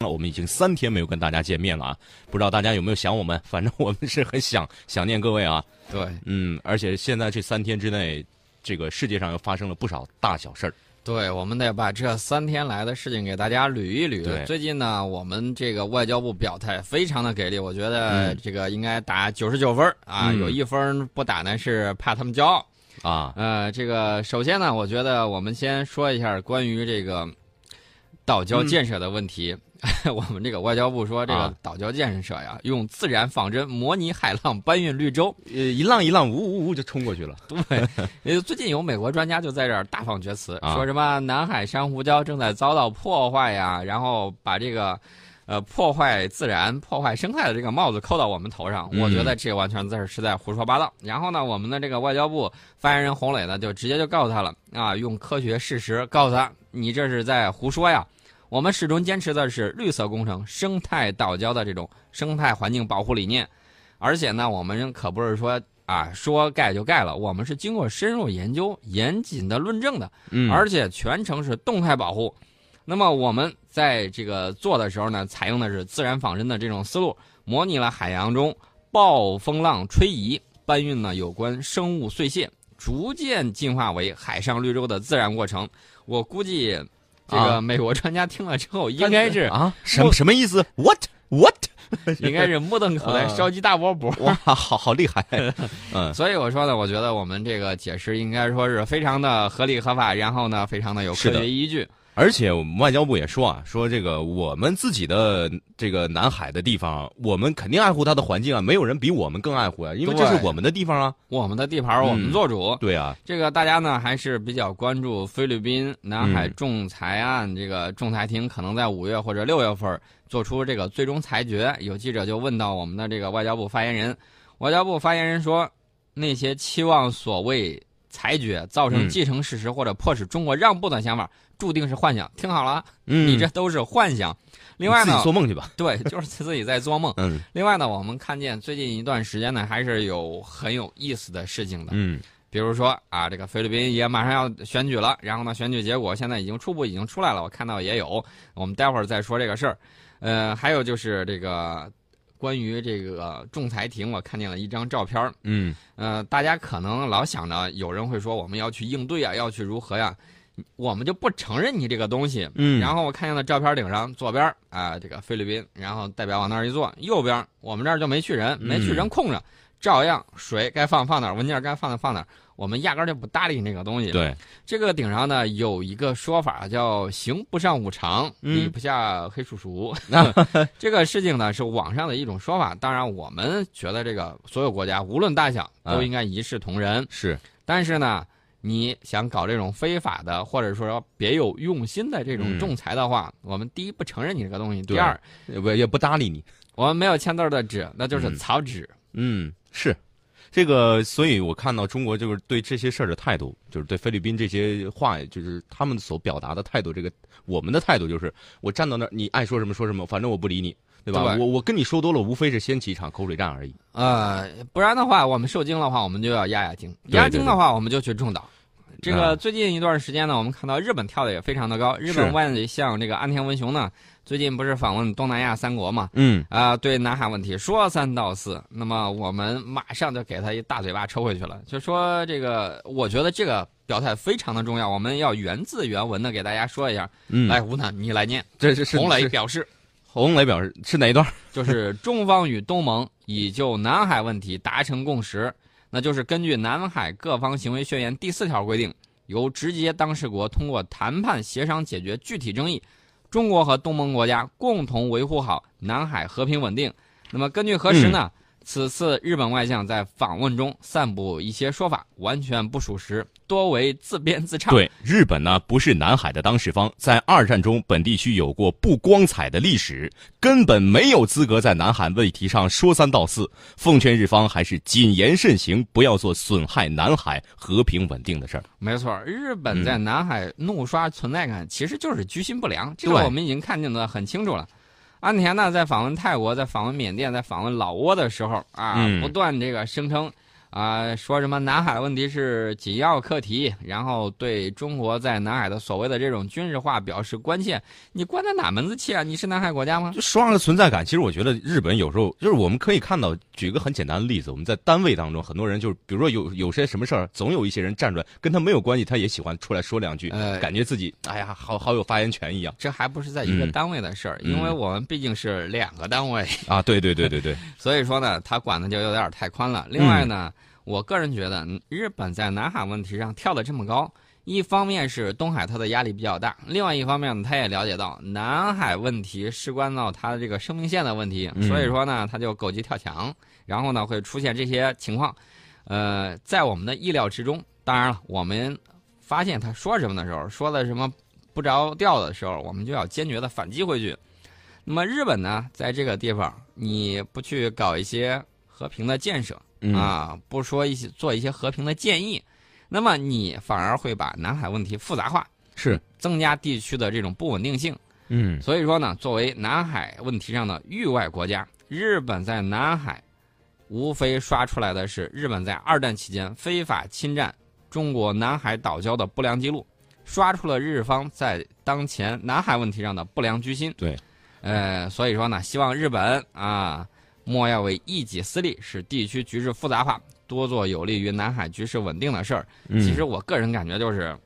那我们已经三天没有跟大家见面了啊，不知道大家有没有想我们？反正我们是很想想念各位啊。对，嗯，而且现在这三天之内，这个世界上又发生了不少大小事儿。对，我们得把这三天来的事情给大家捋一捋。最近呢，我们这个外交部表态非常的给力，我觉得嗯这个应该打九十九分儿啊，嗯有一分不打呢是怕他们骄傲。啊，呃，这个首先呢，我觉得我们先说一下关于这个岛礁建设的问题。我们这个外交部说，这个啊岛礁建设呀，用自然仿真模拟海浪搬运绿洲。呃，一浪一浪，呜呜呜就冲过去了。对，呃，最近有美国专家就在这儿大放厥词，啊说什么南海珊瑚礁正在遭到破坏呀，然后把这个。呃，破坏自然、破坏生态的这个帽子扣到我们头上，嗯我觉得这完全在是在胡说八道。然后呢，我们的这个外交部发言人洪磊呢，就直接就告诉他了啊，用科学事实告诉他，你这是在胡说呀。我们始终坚持的是绿色工程、生态岛礁的这种生态环境保护理念，而且呢，我们可不是说啊说盖就盖了，我们是经过深入研究、严谨的论证的，嗯，而且全程是动态保护。那么我们在这个做的时候呢，采用的是自然仿真的这种思路，模拟了海洋中暴风浪吹移、搬运呢有关生物碎屑，逐渐进化为海上绿洲的自然过程。我估计，这啊个美国专家听了之后，应该是啊，什么什么意思？What what？应该是目瞪口呆，啊烧鸡大窝脖。哇，好好厉害。嗯所以我说呢，我觉得我们这个解释应该说是非常的合理合法，然后呢，非常的有科学依据。而且我们外交部也说啊，说这个我们自己的这个南海的地方，我们肯定爱护它的环境啊，没有人比我们更爱护啊，因为这是我们的地方啊。我们的地盘我们做主。对啊，这个大家呢还是比较关注菲律宾南海嗯仲裁案，这个仲裁庭可能在五月或者六月份做出这个最终裁决。有记者就问到我们的这个外交部发言人，外交部发言人说，那些期望所谓裁决造成嗯既成事实或者迫使中国让步的想法，注定是幻想。听好了，嗯，你这都是幻想。另外自己呢，做梦去吧。对，就是自己在做梦。嗯另外呢，我们看见最近一段时间呢，还是有很有意思的事情的。嗯比如说啊，这个菲律宾也马上要选举了，然后呢，选举结果现在已经初步已经出来了，我看到也有，我们待会儿再说这个事儿。呃，还有就是这个关于这个仲裁庭，我看见了一张照片儿嗯呃，大家可能老想着有人会说我们要去应对啊，要去如何呀，我们就不承认你这个东西。嗯，然后我看见了照片顶上左边儿啊、这个菲律宾，然后代表往那儿一坐，右边我们这儿就没去人，没去人空着，照样水该放放哪儿，文件该放的放哪儿，我们压根儿就不搭理你那个东西。对，这个顶上呢有一个说法叫“刑不上五常，嗯礼不下黑叔叔” 这个事情呢是网上的一种说法。当然，我们觉得这个所有国家无论大小都嗯应该一视同仁。是，但是呢，你想搞这种非法的，或者说别有用心的这种嗯仲裁的话，我们第一不承认你这个东西，第二也不也不搭理你。我们没有签字的纸，那就是嗯草纸。嗯，是。这个，所以我看到中国就是对这些事儿的态度，就是对菲律宾这些话，就是他们所表达的态度。这个我们的态度就是，我站到那儿，你爱说什么说什么，反正我不理你，对吧？对我我跟你说多了，无非是掀起一场口水战而已。呃，不然的话，我们受惊的话，我们就要压压惊；压惊的话，我们就去中岛。这个啊最近一段时间呢，我们看到日本跳的也非常的高。日本是外相这个安田文雄呢，最近不是访问东南亚三国嘛？嗯啊、对南海问题说三道四，那么我们马上就给他一大嘴巴抽回去了，就说这个，我觉得这个表态非常的重要，我们要原字原文的给大家说一下。嗯，来，吴楠，你来念。这是是洪磊表示，洪磊表示是哪一段？就是中方与东盟已就南海问题达成共识，那就是根据《南海各方行为宣言》第四条规定，由直接当事国通过谈判协商解决具体争议，中国和东盟国家共同维护好南海和平稳定。那么根据核实呢？此次日本外相在访问中散布一些说法，完全不属实，多为自编自唱。对，日本呢不是南海的当事方，在二战中本地区有过不光彩的历史，根本没有资格在南海问题上说三道四。奉劝日方还是谨言慎行，不要做损害南海和平稳定的事儿。没错，日本在南海怒刷存在感，其实就是居心不良，这个我们已经看见的很清楚了。安田呢，在访问泰国、在访问缅甸、在访问老挝的时候啊，嗯。不断这个声称，啊，说什么南海问题是紧要课题，然后对中国在南海的所谓的这种军事化表示关切。你关他哪门子气啊？你是南海国家吗？就双上的存在感，其实我觉得日本有时候就是我们可以看到，举个很简单的例子，我们在单位当中，很多人就是比如说有有些什么事儿，总有一些人站出来，跟他没有关系，他也喜欢出来说两句，呃感觉自己哎呀，好好有发言权一样这还不是在一个嗯单位的事儿，嗯因为我们毕竟是两个单位，啊！对对对对对，所以说呢，他管的就有点太宽了。另外呢，我个人觉得，嗯日本在南海问题上跳得这么高，一方面是东海它的压力比较大，另外一方面呢，他也了解到南海问题事关到他的这个生命线的问题，嗯所以说呢，他就狗急跳墙，然后呢会出现这些情况，呃，在我们的意料之中。当然了，我们发现他说什么的时候，说的什么不着调的时候，我们就要坚决的反击回去。那么日本呢，在这个地方，你不去搞一些和平的建设嗯啊，不说一些做一些和平的建议，那么你反而会把南海问题复杂化，是增加地区的这种不稳定性。嗯所以说呢，作为南海问题上的域外国家，日本在南海无非刷出来的是日本在二战期间非法侵占中国南海岛礁的不良记录，刷出了日方在当前南海问题上的不良居心。对，呃，所以说呢，希望日本啊，莫要为一己私利，使地区局势复杂化，多做有利于南海局势稳定的事儿。嗯其实我个人感觉就是，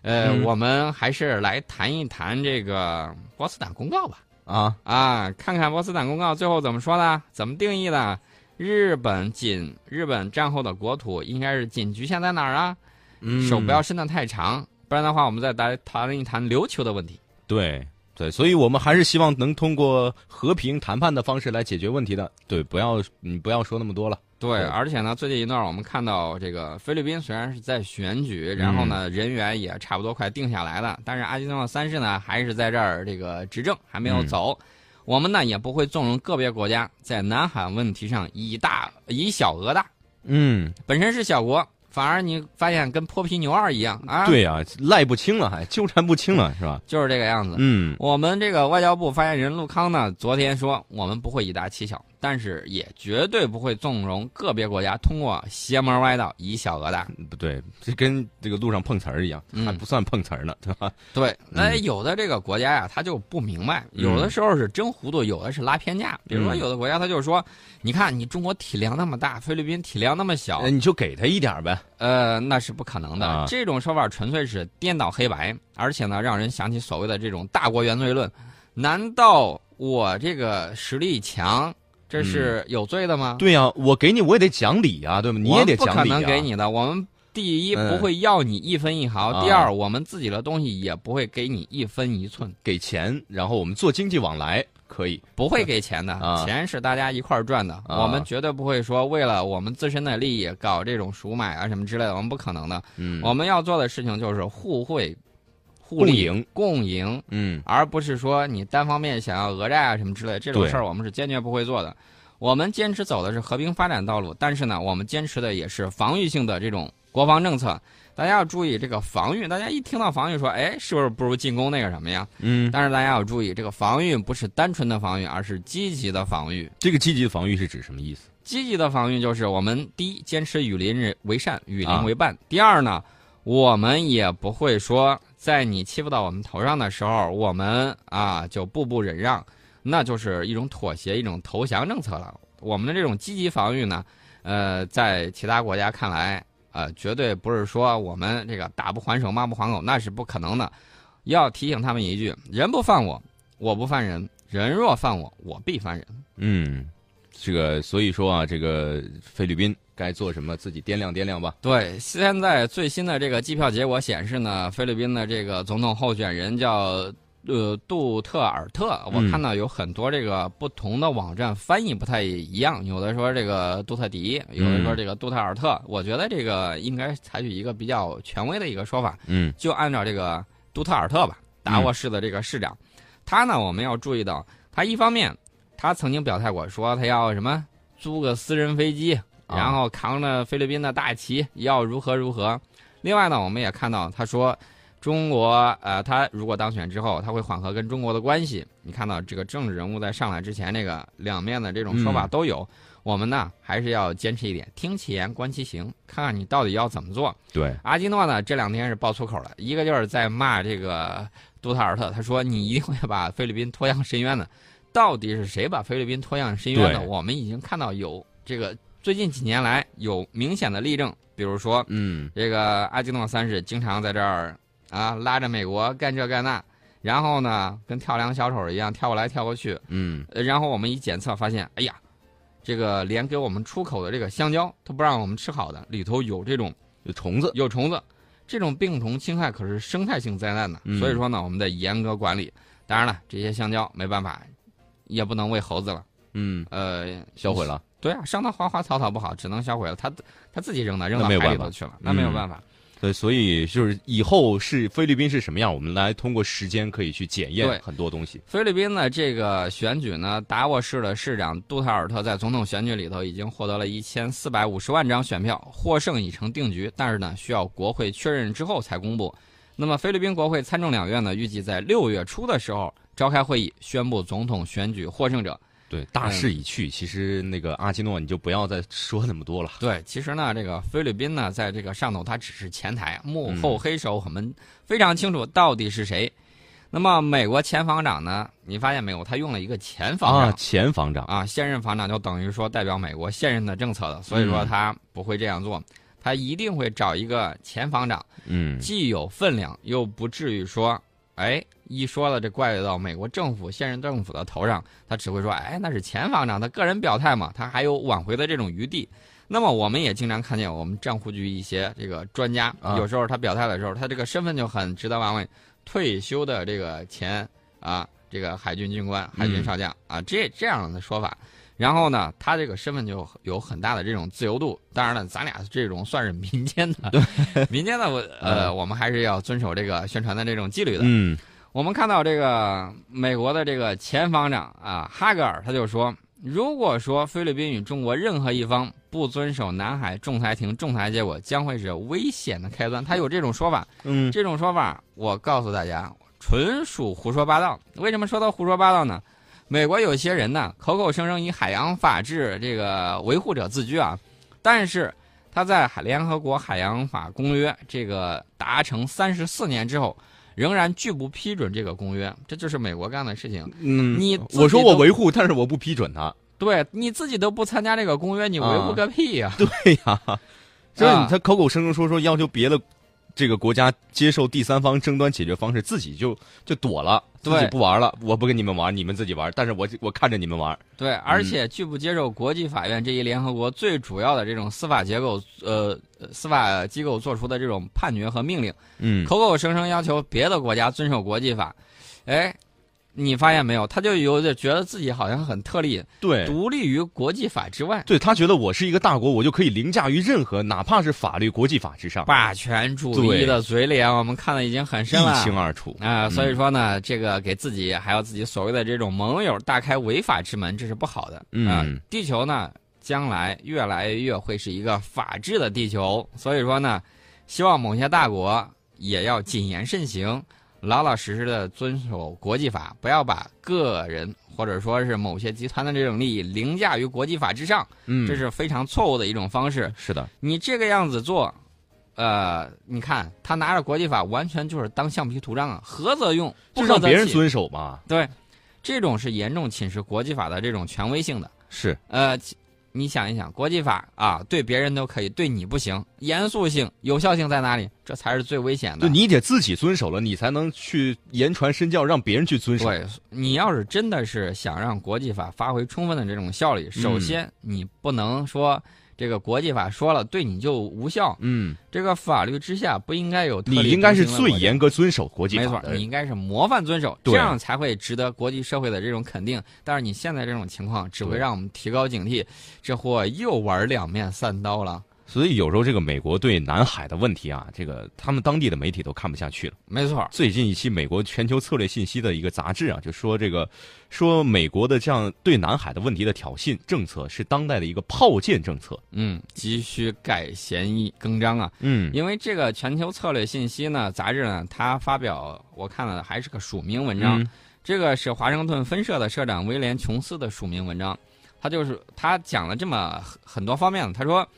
呃，嗯我们还是来谈一谈这个波茨坦公告吧。啊啊，看看波茨坦公告最后怎么说的，怎么定义的？日本仅日本战后的国土应该是仅局限在哪儿啊？嗯手不要伸得太长，不然的话，我们再来谈一谈琉球的问题。对对，所以我们还是希望能通过和平谈判的方式来解决问题的。对，不要你不要说那么多了。对，而且呢，最近一段我们看到这个菲律宾虽然是在选举，然后呢、人员也差不多快定下来了，但是阿基诺万三世呢还是在这儿这个执政还没有走。我们呢也不会纵容个别国家在南海问题上以大以小讹大，嗯，本身是小国，反而你发现跟泼皮牛二一样啊，，对呀、赖不清了，还纠缠不清了，是吧？就是这个样子。嗯我们这个外交部发言人陆康呢，昨天说我们不会以大欺小，但是也绝对不会纵容个别国家通过邪门歪道以小讹大。不对，这跟这个路上碰瓷儿一样，嗯还不算碰瓷儿呢，对吧？对，那有的这个国家呀，他就不明白，有的时候是真糊涂，有的是拉偏架。比如说，嗯有的国家他就说，你看你中国体量那么大，菲律宾体量那么小呃，你就给他一点呗。呃，那是不可能的。啊这种说法纯粹是颠倒黑白，而且呢，让人想起所谓的这种大国原罪论。难道我这个实力强，这是有罪的吗？对呀、我给你我也得讲理啊、对吗？你也得我们不可讲理呀、能给你的。我们第一嗯不会要你一分一毫，啊第二我们自己的东西也不会给你一分一寸。给钱，然后我们做经济往来可以。不会给钱的，啊钱是大家一块儿赚的。啊我们绝对不会说为了我们自身的利益搞这种赎买啊什么之类的，我们不可能的。嗯，我们要做的事情就是互惠、互利、共赢共赢，嗯而不是说你单方面想要讹债啊什么之类这种事儿，我们是坚决不会做的。我们坚持走的是和平发展道路，但是呢，我们坚持的也是防御性的这种国防政策。大家要注意这个防御，大家一听到防御说，哎，是不是不如进攻那个什么呀？嗯，但是大家要注意，这个防御不是单纯的防御，而是积极的防御。这个积极的防御是指什么意思？积极的防御就是我们第一坚持与邻人为善，与啊邻为伴。第二呢，我们也不会说在你欺负到我们头上的时候，我们啊就步步忍让，那就是一种妥协，一种投降政策了。我们的这种积极防御呢，呃，在其他国家看来，呃，绝对不是说我们这个打不还手，骂不还口，那是不可能的。要提醒他们一句：人不犯我，我不犯人；人若犯我，我必犯人。嗯，这个所以说啊，这个菲律宾该做什么，自己掂量掂量吧。对，现在最新的这个计票结果显示呢，菲律宾的这个总统候选人叫呃杜特尔特。我嗯看到有很多这个不同的网站翻译不太一样，有的说这个杜特迪，有的说这个杜特尔特。我觉得这个应该采取一个比较权威的一个说法，嗯就按照这个杜特尔特吧，达沃市的这个市长，他呢，我们要注意到，他一方面他曾经表态过，说他要什么租个私人飞机。啊然后扛着菲律宾的大旗，要如何如何。另外呢，我们也看到他说，中国呃，他如果当选之后，他会缓和跟中国的关系。你看到这个政治人物在上来之前，这个两面的这种说法都有。我们呢还是要坚持一点，听其言观其行，看看你到底要怎么做。对，阿基诺呢这两天是爆粗口了，一个就是在骂这个杜特尔特，他说你一定会把菲律宾拖向深渊的。到底是谁把菲律宾拖向深渊的？我们已经看到有这个最近几年来有明显的例证，比如说，嗯，这个阿基诺三世经常在这儿啊拉着美国干这干那，然后呢跟跳梁小丑一样跳过来跳过去，嗯，然后我们一检测发现，哎呀。这个连给我们出口的这个香蕉都不让我们吃好的，里头有这种有虫子，有虫子，这种病虫侵害可是生态性灾难的。所以说呢，我们得严格管理。当然了，这些香蕉没办法，也不能喂猴子了。嗯，呃，销毁了。对啊，伤到花花草草不好，只能销毁了。他他自己扔的，扔到海里头去了，那没有办法。对，所以就是以后是菲律宾是什么样，我们来通过时间可以去检验很多东西。菲律宾的这个选举呢，达沃市的市长杜特尔特在总统选举里头已经获得了一千四百五十万张选票，获胜已成定局。但是呢，需要国会确认之后才公布。那么，菲律宾国会参众两院呢，预计在六月初的时候召开会议，宣布总统选举获胜者。对，大势已去。其实那个阿基诺，你就不要再说那么多了。对，其实呢，这个菲律宾呢，在这个上头，它只是前台，幕后黑手我们非常清楚到底是谁。那么美国前防长呢，你发现没有？他用了一个前防长，前防长啊，现任防长就等于说代表美国现任的政策的，所以说他不会这样做，他一定会找一个前防长，嗯，既有分量，又不至于说。哎，一说了，这怪到美国政府现任政府的头上，他只会说：“哎，那是前方长，他个人表态嘛，他还有挽回的这种余地。”那么，我们也经常看见我们账户局一些这个专家，有时候他表态的时候，他这个身份就很值得玩味，退休的这个前啊，这个海军军官、海军少将啊，这这样的说法。然后呢，他这个身份就有很大的这种自由度。当然了，咱俩这种算是民间的，民间的，我 呃，我们还是要遵守这个宣传的这种纪律的。嗯，我们看到这个美国的这个前防长啊，哈格尔他就说，如果说菲律宾与中国任何一方不遵守南海仲裁庭仲裁结果，将会是危险的开端。他有这种说法。嗯，这种说法，我告诉大家，纯属胡说八道。为什么说他胡说八道呢？美国有些人呢，口口声声以海洋法治这个维护者自居啊，但是他在海联合国海洋法公约这个达成三十四年之后，仍然拒不批准这个公约，这就是美国干的事情。嗯，你我说我维护，但是我不批准他。对，你自己都不参加这个公约，你维护个屁呀！对呀，所以他口口声声说说要求别的。这个国家接受第三方争端解决方式，自己就就躲了，自己不玩了，我不跟你们玩，你们自己玩。但是我我看着你们玩。对，而且拒不接受国际法院这一联合国最主要的这种司法结构，呃，司法机构做出的这种判决和命令，嗯，口口声声要求别的国家遵守国际法，哎。你发现没有？他就有点觉得自己好像很特例，对，独立于国际法之外。对他觉得我是一个大国，我就可以凌驾于任何，哪怕是法律、国际法之上。霸权主义的嘴脸，我们看的已经很深了，一清二楚啊。所以说呢，这个给自己还有自己所谓的这种盟友大开违法之门，这是不好的嗯。地球呢，将来越来越会是一个法治的地球，所以说呢，希望某些大国也要谨言慎行。老老实实的遵守国际法，不要把个人或者说是某些集团的这种利益凌驾于国际法之上，嗯，这是非常错误的一种方式。是的，你这个样子做，呃，你看他拿着国际法，完全就是当橡皮图章啊，合则用，不让别人遵守嘛。对，这种是严重侵蚀国际法的这种权威性的。是，呃。你想一想，国际法啊，对别人都可以，对你不行。严肃性、有效性在哪里？这才是最危险的。就，你得自己遵守了，你才能去言传身教，让别人去遵守。对，你要是真的是想让国际法发挥充分的这种效力，首先你不能说。这个国际法说了，对你就无效。嗯，这个法律之下不应该有。你应该是最严格遵守国际法没错，你应该是模范遵守，这样才会值得国际社会的这种肯定。但是你现在这种情况，只会让我们提高警惕，这货又玩两面三刀了。所以有时候这个美国对南海的问题啊，这个他们当地的媒体都看不下去了。没错，最近一期美国全球策略信息的一个杂志啊，就说这个说美国的这样对南海的问题的挑衅政策是当代的一个炮舰政策。嗯，急需改弦易更张啊。嗯，因为这个全球策略信息呢杂志呢，它发表我看了还是个署名文章。这个是华盛顿分社的社长威廉·琼斯的署名文章，他就是他讲了这么很很多方面。他说，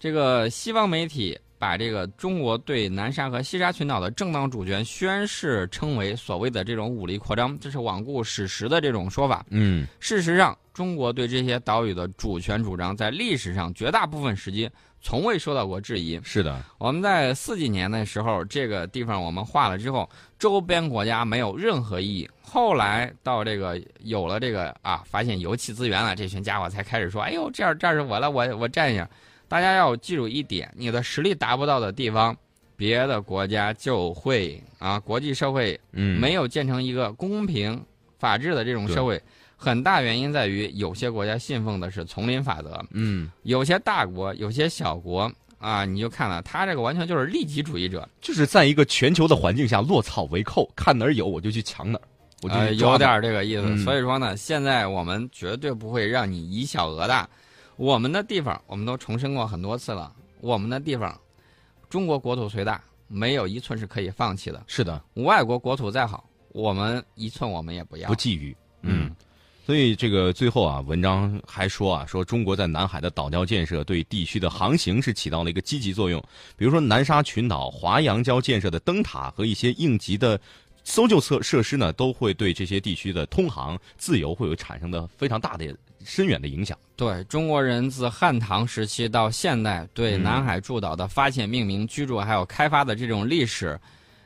这个西方媒体把这个中国对南沙和西沙群岛的正当主权宣誓称为所谓的这种武力扩张，这是罔顾史实的这种说法。嗯，事实上，中国对这些岛屿的主权主张，在历史上绝大部分时期从未受到过质疑。是的，我们在四几年的时候，这个地方我们划了之后，周边国家没有任何异议。后来到这个有了这个啊，发现油气资源了，这群家伙才开始说：“哎呦，这儿这儿是我了，我我占一下。”大家要记住一点：你的实力达不到的地方，别的国家就会啊，国际社会嗯，没有建成一个公平、法治的这种社会。很大原因在于，有些国家信奉的是丛林法则，嗯，有些大国、有些小国啊，你就看了，他这个完全就是利己主义者，就是在一个全球的环境下落草为寇，看哪儿有我就去抢哪儿，我就呃，有点这个意思。嗯所以说呢，现在我们绝对不会让你以小讹大。我们的地方，我们都重申过很多次了，我们的地方，中国国土虽大，没有一寸是可以放弃的。是的，外国国土再好，我们一寸我们也不要不。觊觎，嗯，所以这个最后啊，文章还说啊，说中国在南海的岛礁建设对地区的航行是起到了一个积极作用。比如说南沙群岛、华阳礁建设的灯塔和一些应急的搜救设设施呢，都会对这些地区的通航自由会有产生的非常大的深远的影响。对中国人自汉唐时期到现代，对嗯南海诸岛的发现、命名、居住还有开发的这种历史，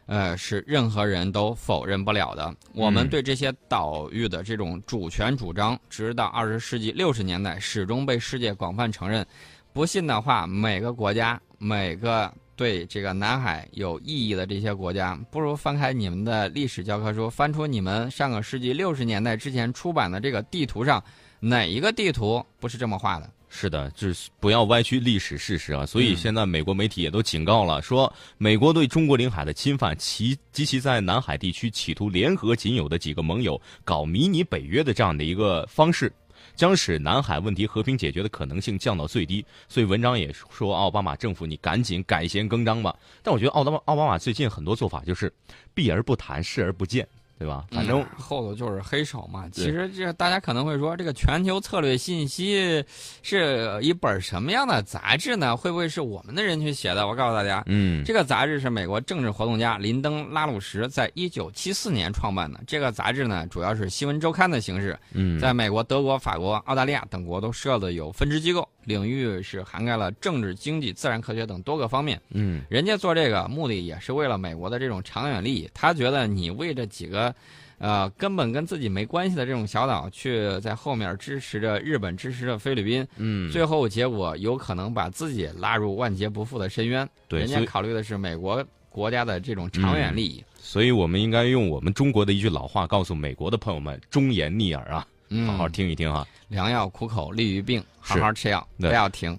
呃，是任何人都否认不了的。我们嗯对这些岛屿的这种主权主张，直到二十世纪六十年代，始终被世界广泛承认。不信的话，每个国家、每个对这个南海有意义的这些国家，不如翻开你们的历史教科书，翻出你们上个世纪六十年代之前出版的这个地图上，哪一个地图不是这么画的？是的，就是不要歪曲历史事实啊！所以嗯现在美国媒体也都警告了，说美国对中国领海的侵犯，其及其在南海地区企图联合仅有的几个盟友搞迷你北约的这样的一个方式，将使南海问题和平解决的可能性降到最低。所以文章也说，奥巴马政府你赶紧改弦更张吧。但我觉得奥巴奥巴马最近很多做法就是避而不谈，视而不见，对吧？反正嗯后头就是黑手嘛。其实这大家可能会说，这个全球策略信息是一本什么样的杂志呢？会不会是我们的人去写的？我告诉大家，嗯，这个杂志是美国政治活动家林登·拉鲁什在一九七四年创办的。这个杂志呢，主要是新闻周刊的形式，嗯，在美国、德国、法国、澳大利亚等国都设的有分支机构，领域是涵盖了政治、经济、自然科学等多个方面。嗯人家做这个目的也是为了美国的这种长远利益。他觉得你为这几个，呃，根本跟自己没关系的这种小岛，去在后面支持着日本、支持着菲律宾，嗯，最后结果有可能把自己拉入万劫不复的深渊。对，人家考虑的是美国国家的这种长远利益。所以我们应该用我们中国的一句老话告诉美国的朋友们：忠言逆耳啊，嗯，好好听一听啊。良药苦口利于病，好好吃药，不要停。